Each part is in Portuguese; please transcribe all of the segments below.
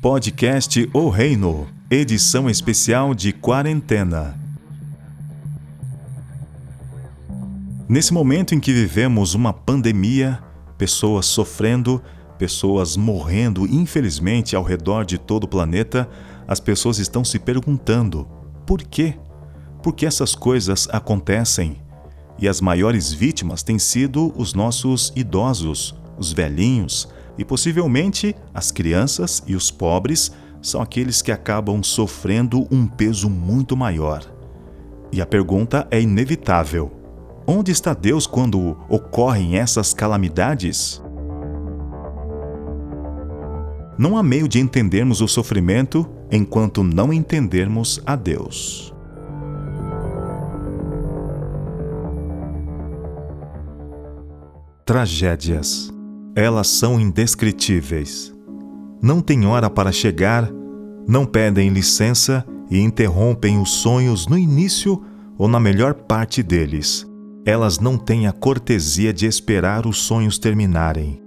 Podcast O Reino, edição especial de quarentena. Nesse momento em que vivemos uma pandemia, pessoas sofrendo, pessoas morrendo, infelizmente, ao redor de todo o planeta, as pessoas estão se perguntando: por quê? Por que essas coisas acontecem? E as maiores vítimas têm sido os nossos idosos, os velhinhos, e possivelmente as crianças e os pobres são aqueles que acabam sofrendo um peso muito maior. E a pergunta é inevitável: onde está Deus quando ocorrem essas calamidades? Não há meio de entendermos o sofrimento enquanto não entendermos a Deus. Tragédias elas são indescritíveis. Não têm hora para chegar, não pedem licença e interrompem os sonhos no início ou na melhor parte deles. Elas não têm a cortesia de esperar os sonhos terminarem.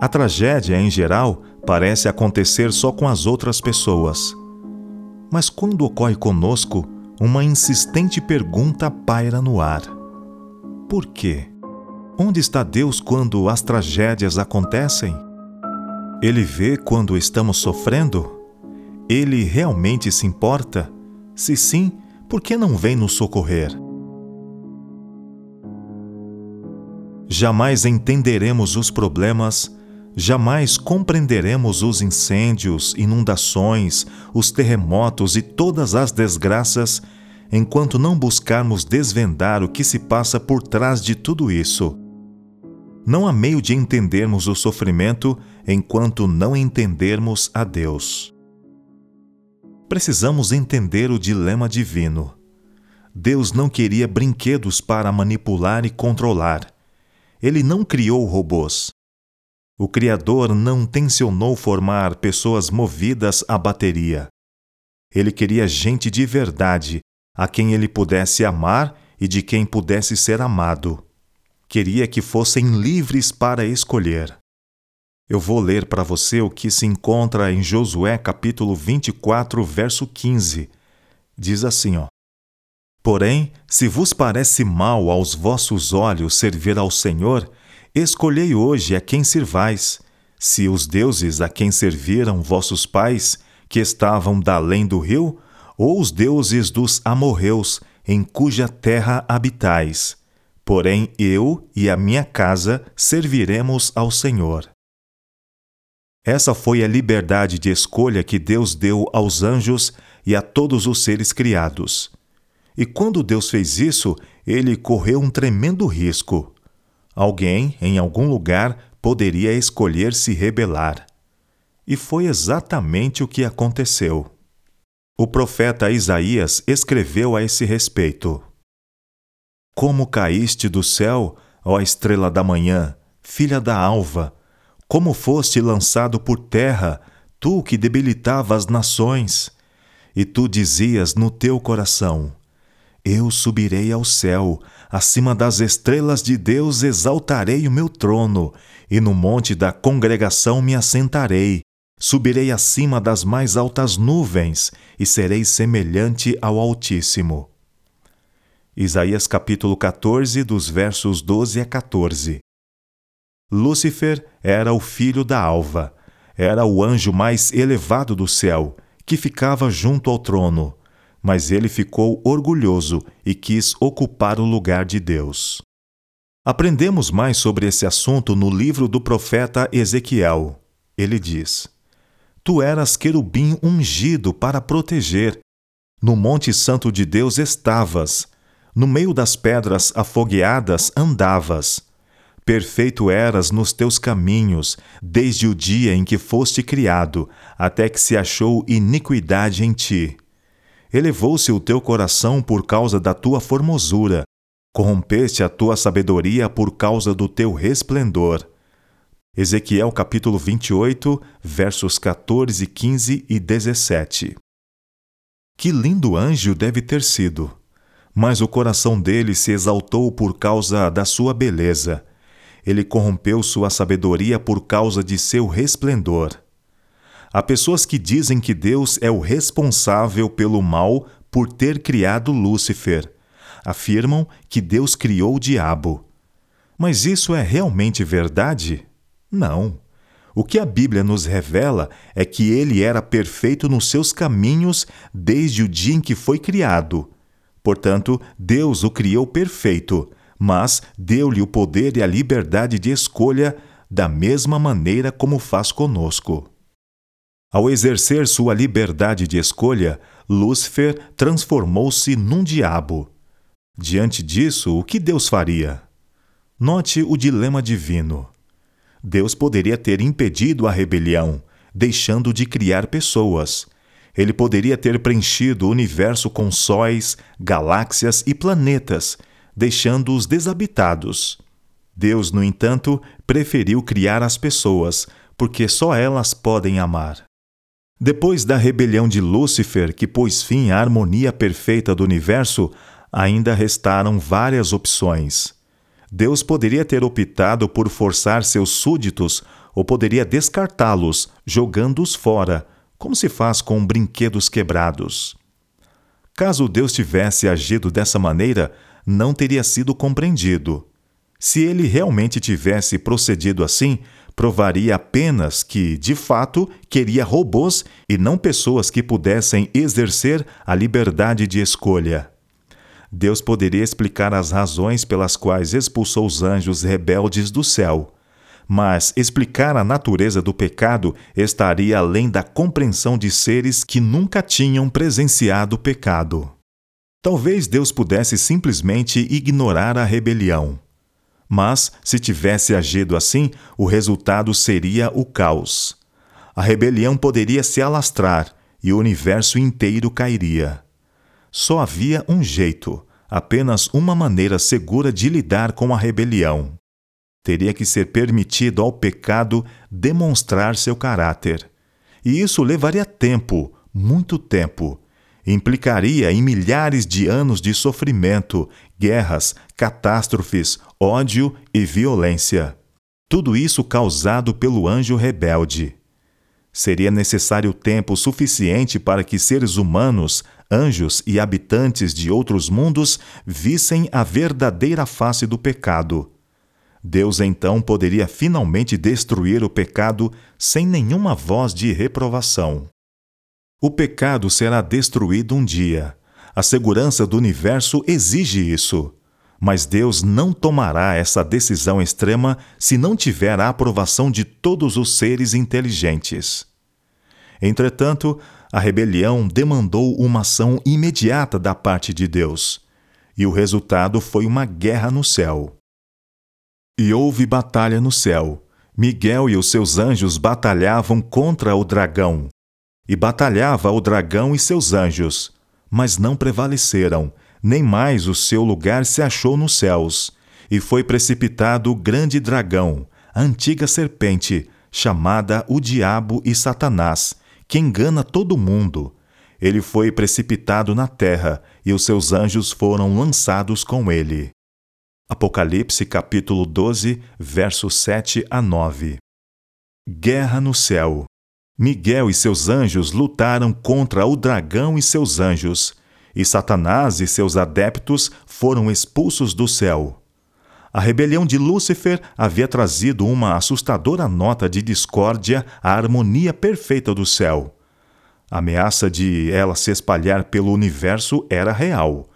A tragédia, em geral, parece acontecer só com as outras pessoas. Mas quando ocorre conosco, uma insistente pergunta paira no ar: Por quê? Onde está Deus quando as tragédias acontecem? Ele vê quando estamos sofrendo? Ele realmente se importa? Se sim, por que não vem nos socorrer? Jamais entenderemos os problemas, jamais compreenderemos os incêndios, inundações, os terremotos e todas as desgraças enquanto não buscarmos desvendar o que se passa por trás de tudo isso não há meio de entendermos o sofrimento enquanto não entendermos a Deus. Precisamos entender o dilema divino. Deus não queria brinquedos para manipular e controlar. Ele não criou robôs. O Criador não tensionou formar pessoas movidas à bateria. Ele queria gente de verdade, a quem ele pudesse amar e de quem pudesse ser amado queria que fossem livres para escolher. Eu vou ler para você o que se encontra em Josué capítulo 24, verso 15. Diz assim, ó: Porém, se vos parece mal aos vossos olhos servir ao Senhor, escolhei hoje a quem servais, se os deuses a quem serviram vossos pais, que estavam da além do rio, ou os deuses dos amorreus, em cuja terra habitais Porém, eu e a minha casa serviremos ao Senhor. Essa foi a liberdade de escolha que Deus deu aos anjos e a todos os seres criados. E quando Deus fez isso, ele correu um tremendo risco. Alguém, em algum lugar, poderia escolher se rebelar. E foi exatamente o que aconteceu. O profeta Isaías escreveu a esse respeito. Como caíste do céu, ó estrela da manhã, filha da alva, como foste lançado por terra, tu que debilitava as nações. E tu dizias no teu coração: Eu subirei ao céu, acima das estrelas de Deus exaltarei o meu trono, e no monte da congregação me assentarei. Subirei acima das mais altas nuvens, e serei semelhante ao Altíssimo. Isaías capítulo 14, dos versos 12 a 14. Lúcifer era o filho da alva, era o anjo mais elevado do céu, que ficava junto ao trono, mas ele ficou orgulhoso e quis ocupar o lugar de Deus. Aprendemos mais sobre esse assunto no livro do profeta Ezequiel. Ele diz: Tu eras querubim ungido para proteger. No Monte Santo de Deus estavas, no meio das pedras afogueadas andavas. Perfeito eras nos teus caminhos, desde o dia em que foste criado, até que se achou iniquidade em ti. Elevou-se o teu coração por causa da tua formosura, corrompeste a tua sabedoria por causa do teu resplendor. Ezequiel capítulo 28, versos 14, 15 e 17. Que lindo anjo deve ter sido! Mas o coração dele se exaltou por causa da sua beleza. Ele corrompeu sua sabedoria por causa de seu resplendor. Há pessoas que dizem que Deus é o responsável pelo mal por ter criado Lúcifer. Afirmam que Deus criou o diabo. Mas isso é realmente verdade? Não. O que a Bíblia nos revela é que ele era perfeito nos seus caminhos desde o dia em que foi criado. Portanto, Deus o criou perfeito, mas deu-lhe o poder e a liberdade de escolha da mesma maneira como faz conosco. Ao exercer sua liberdade de escolha, Lúcifer transformou-se num diabo. Diante disso, o que Deus faria? Note o dilema divino. Deus poderia ter impedido a rebelião, deixando de criar pessoas. Ele poderia ter preenchido o universo com sóis, galáxias e planetas, deixando-os desabitados. Deus, no entanto, preferiu criar as pessoas, porque só elas podem amar. Depois da rebelião de Lúcifer, que pôs fim à harmonia perfeita do universo, ainda restaram várias opções. Deus poderia ter optado por forçar seus súditos ou poderia descartá-los, jogando-os fora, como se faz com brinquedos quebrados. Caso Deus tivesse agido dessa maneira, não teria sido compreendido. Se ele realmente tivesse procedido assim, provaria apenas que, de fato, queria robôs e não pessoas que pudessem exercer a liberdade de escolha. Deus poderia explicar as razões pelas quais expulsou os anjos rebeldes do céu. Mas explicar a natureza do pecado estaria além da compreensão de seres que nunca tinham presenciado o pecado. Talvez Deus pudesse simplesmente ignorar a rebelião. Mas, se tivesse agido assim, o resultado seria o caos. A rebelião poderia se alastrar e o universo inteiro cairia. Só havia um jeito, apenas uma maneira segura de lidar com a rebelião. Teria que ser permitido ao pecado demonstrar seu caráter. E isso levaria tempo, muito tempo, implicaria em milhares de anos de sofrimento, guerras, catástrofes, ódio e violência. Tudo isso causado pelo anjo rebelde. Seria necessário tempo suficiente para que seres humanos, anjos e habitantes de outros mundos vissem a verdadeira face do pecado. Deus então poderia finalmente destruir o pecado sem nenhuma voz de reprovação. O pecado será destruído um dia. A segurança do universo exige isso. Mas Deus não tomará essa decisão extrema se não tiver a aprovação de todos os seres inteligentes. Entretanto, a rebelião demandou uma ação imediata da parte de Deus, e o resultado foi uma guerra no céu. E houve batalha no céu. Miguel e os seus anjos batalhavam contra o dragão, e batalhava o dragão e seus anjos, mas não prevaleceram, nem mais o seu lugar se achou nos céus. E foi precipitado o grande dragão, a antiga serpente, chamada o Diabo e Satanás, que engana todo mundo. Ele foi precipitado na terra, e os seus anjos foram lançados com ele. Apocalipse capítulo 12, versos 7 a 9. Guerra no céu. Miguel e seus anjos lutaram contra o dragão e seus anjos, e Satanás e seus adeptos foram expulsos do céu. A rebelião de Lúcifer havia trazido uma assustadora nota de discórdia à harmonia perfeita do céu. A ameaça de ela se espalhar pelo universo era real.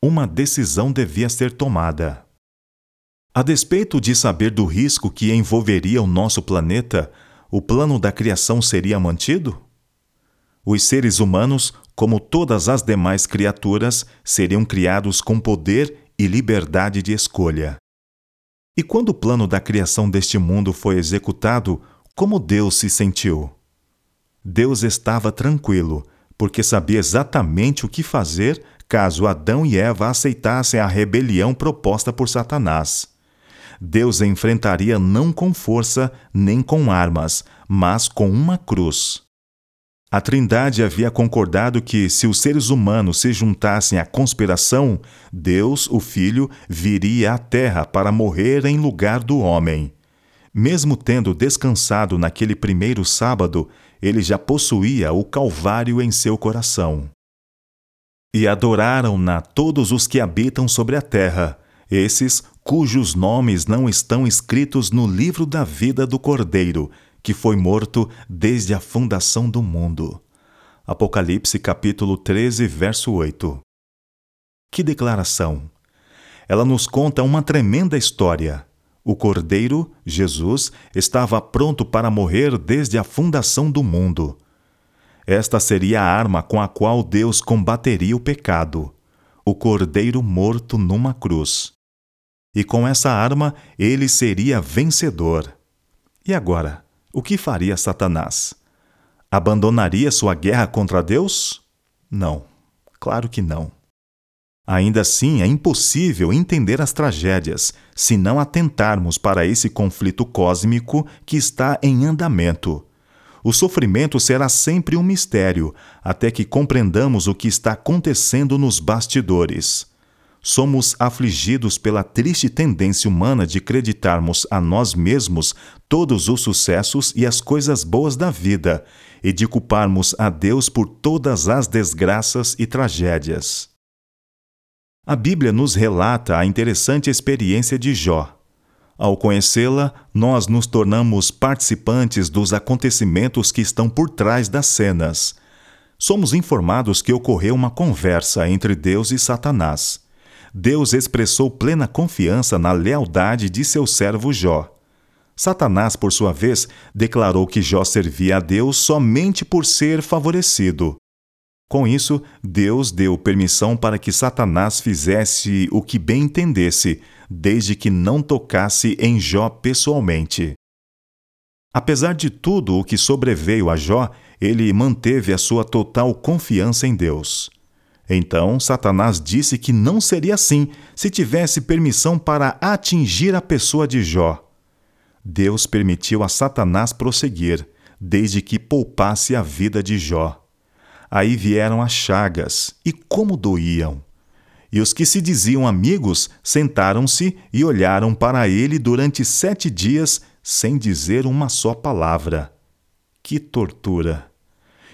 Uma decisão devia ser tomada. A despeito de saber do risco que envolveria o nosso planeta, o plano da criação seria mantido? Os seres humanos, como todas as demais criaturas, seriam criados com poder e liberdade de escolha. E quando o plano da criação deste mundo foi executado, como Deus se sentiu? Deus estava tranquilo, porque sabia exatamente o que fazer caso Adão e Eva aceitassem a rebelião proposta por Satanás. Deus enfrentaria não com força nem com armas, mas com uma cruz. A Trindade havia concordado que, se os seres humanos se juntassem à conspiração, Deus, o Filho, viria à Terra para morrer em lugar do homem. Mesmo tendo descansado naquele primeiro sábado, ele já possuía o Calvário em seu coração. E adoraram-na todos os que habitam sobre a terra, esses cujos nomes não estão escritos no livro da vida do Cordeiro, que foi morto desde a fundação do mundo. Apocalipse capítulo 13, verso 8. Que declaração! Ela nos conta uma tremenda história. O Cordeiro, Jesus, estava pronto para morrer desde a fundação do mundo. Esta seria a arma com a qual Deus combateria o pecado: o Cordeiro morto numa cruz. E com essa arma ele seria vencedor. E agora, o que faria Satanás? Abandonaria sua guerra contra Deus? Não, claro que não. Ainda assim, é impossível entender as tragédias se não atentarmos para esse conflito cósmico que está em andamento. O sofrimento será sempre um mistério, até que compreendamos o que está acontecendo nos bastidores. Somos afligidos pela triste tendência humana de acreditarmos a nós mesmos todos os sucessos e as coisas boas da vida e de culparmos a Deus por todas as desgraças e tragédias. A Bíblia nos relata a interessante experiência de Jó. Ao conhecê-la, nós nos tornamos participantes dos acontecimentos que estão por trás das cenas. Somos informados que ocorreu uma conversa entre Deus e Satanás. Deus expressou plena confiança na lealdade de seu servo Jó. Satanás, por sua vez, declarou que Jó servia a Deus somente por ser favorecido. Com isso, Deus deu permissão para que Satanás fizesse o que bem entendesse, desde que não tocasse em Jó pessoalmente. Apesar de tudo o que sobreveio a Jó, ele manteve a sua total confiança em Deus. Então, Satanás disse que não seria assim se tivesse permissão para atingir a pessoa de Jó. Deus permitiu a Satanás prosseguir, desde que poupasse a vida de Jó. Aí vieram as chagas, e como doíam! E os que se diziam amigos sentaram-se e olharam para ele durante sete dias, sem dizer uma só palavra. Que tortura!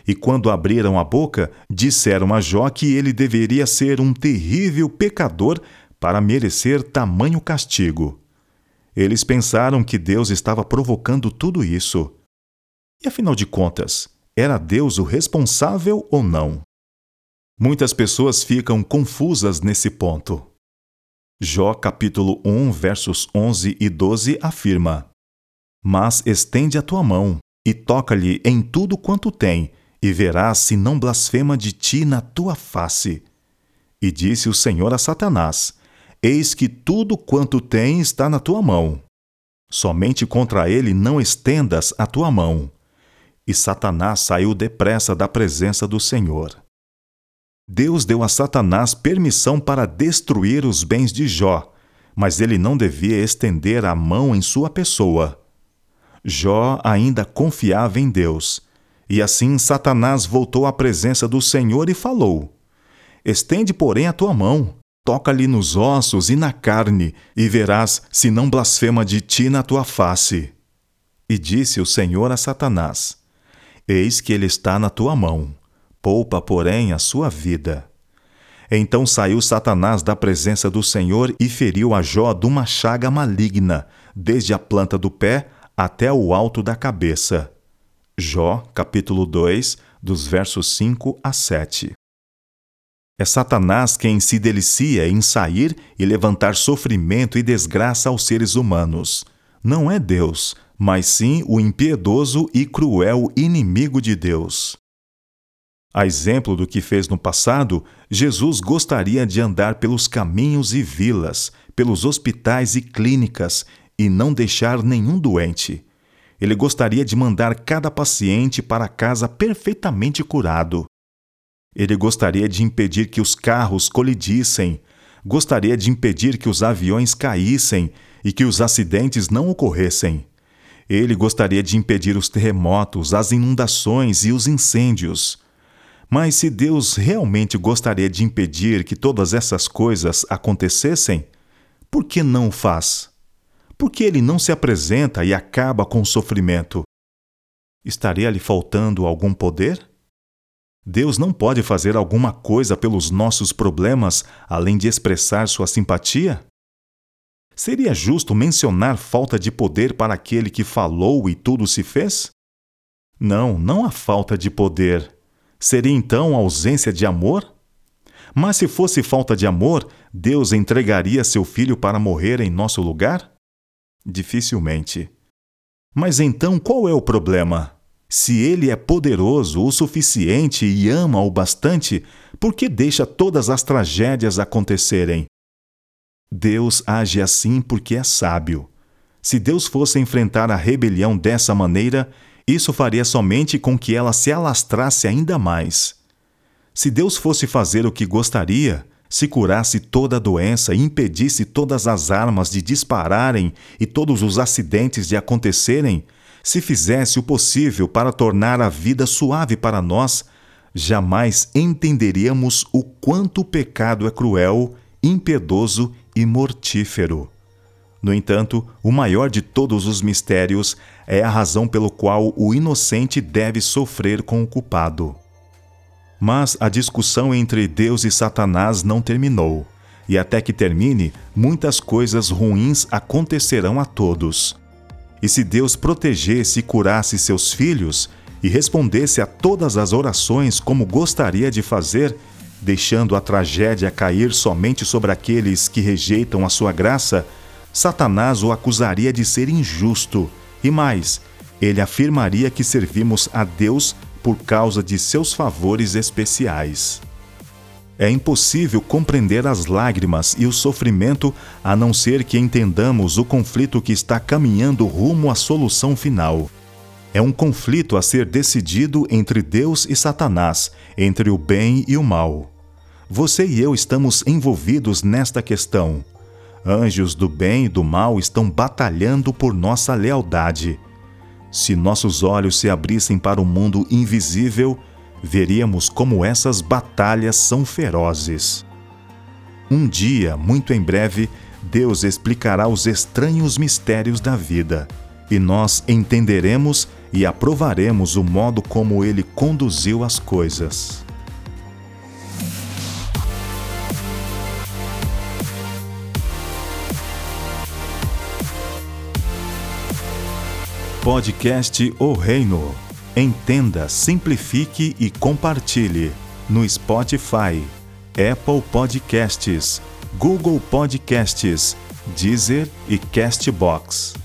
E quando abriram a boca, disseram a Jó que ele deveria ser um terrível pecador para merecer tamanho castigo. Eles pensaram que Deus estava provocando tudo isso. E afinal de contas, era Deus o responsável ou não? Muitas pessoas ficam confusas nesse ponto. Jó capítulo 1, versos 11 e 12 afirma: Mas estende a tua mão e toca-lhe em tudo quanto tem, e verás se não blasfema de ti na tua face. E disse o Senhor a Satanás: Eis que tudo quanto tem está na tua mão. Somente contra ele não estendas a tua mão e Satanás saiu depressa da presença do Senhor. Deus deu a Satanás permissão para destruir os bens de Jó, mas ele não devia estender a mão em sua pessoa. Jó ainda confiava em Deus, e assim Satanás voltou à presença do Senhor e falou: Estende, porém, a tua mão, toca-lhe nos ossos e na carne, e verás se não blasfema de ti na tua face. E disse o Senhor a Satanás: Eis que ele está na tua mão. Poupa, porém, a sua vida. Então saiu Satanás da presença do Senhor e feriu a Jó de uma chaga maligna, desde a planta do pé até o alto da cabeça. Jó, capítulo 2, dos versos 5 a 7. É Satanás quem se delicia em sair e levantar sofrimento e desgraça aos seres humanos. Não é Deus, mas sim o impiedoso e cruel inimigo de Deus. A exemplo do que fez no passado, Jesus gostaria de andar pelos caminhos e vilas, pelos hospitais e clínicas e não deixar nenhum doente. Ele gostaria de mandar cada paciente para casa perfeitamente curado. Ele gostaria de impedir que os carros colidissem, gostaria de impedir que os aviões caíssem e que os acidentes não ocorressem. Ele gostaria de impedir os terremotos, as inundações e os incêndios. Mas se Deus realmente gostaria de impedir que todas essas coisas acontecessem, por que não o faz? Por que ele não se apresenta e acaba com o sofrimento? Estaria lhe faltando algum poder? Deus não pode fazer alguma coisa pelos nossos problemas além de expressar sua simpatia? Seria justo mencionar falta de poder para aquele que falou e tudo se fez? Não, não há falta de poder. Seria então ausência de amor? Mas se fosse falta de amor, Deus entregaria seu filho para morrer em nosso lugar? Dificilmente. Mas então qual é o problema? Se ele é poderoso o suficiente e ama o bastante, por que deixa todas as tragédias acontecerem? Deus age assim porque é sábio. Se Deus fosse enfrentar a rebelião dessa maneira, isso faria somente com que ela se alastrasse ainda mais. Se Deus fosse fazer o que gostaria, se curasse toda a doença e impedisse todas as armas de dispararem e todos os acidentes de acontecerem, se fizesse o possível para tornar a vida suave para nós, jamais entenderíamos o quanto o pecado é cruel, impiedoso e mortífero. No entanto, o maior de todos os mistérios é a razão pelo qual o inocente deve sofrer com o culpado. Mas a discussão entre Deus e Satanás não terminou, e até que termine, muitas coisas ruins acontecerão a todos. E se Deus protegesse e curasse seus filhos, e respondesse a todas as orações como gostaria de fazer, deixando a tragédia cair somente sobre aqueles que rejeitam a sua graça, Satanás o acusaria de ser injusto, e mais, ele afirmaria que servimos a Deus por causa de seus favores especiais. É impossível compreender as lágrimas e o sofrimento a não ser que entendamos o conflito que está caminhando rumo à solução final. É um conflito a ser decidido entre Deus e Satanás, entre o bem e o mal. Você e eu estamos envolvidos nesta questão. Anjos do bem e do mal estão batalhando por nossa lealdade. Se nossos olhos se abrissem para o mundo invisível, veríamos como essas batalhas são ferozes. Um dia, muito em breve, Deus explicará os estranhos mistérios da vida, e nós entenderemos e aprovaremos o modo como ele conduziu as coisas. Podcast O Reino. Entenda, simplifique e compartilhe no Spotify, Apple Podcasts, Google Podcasts, Deezer e Castbox.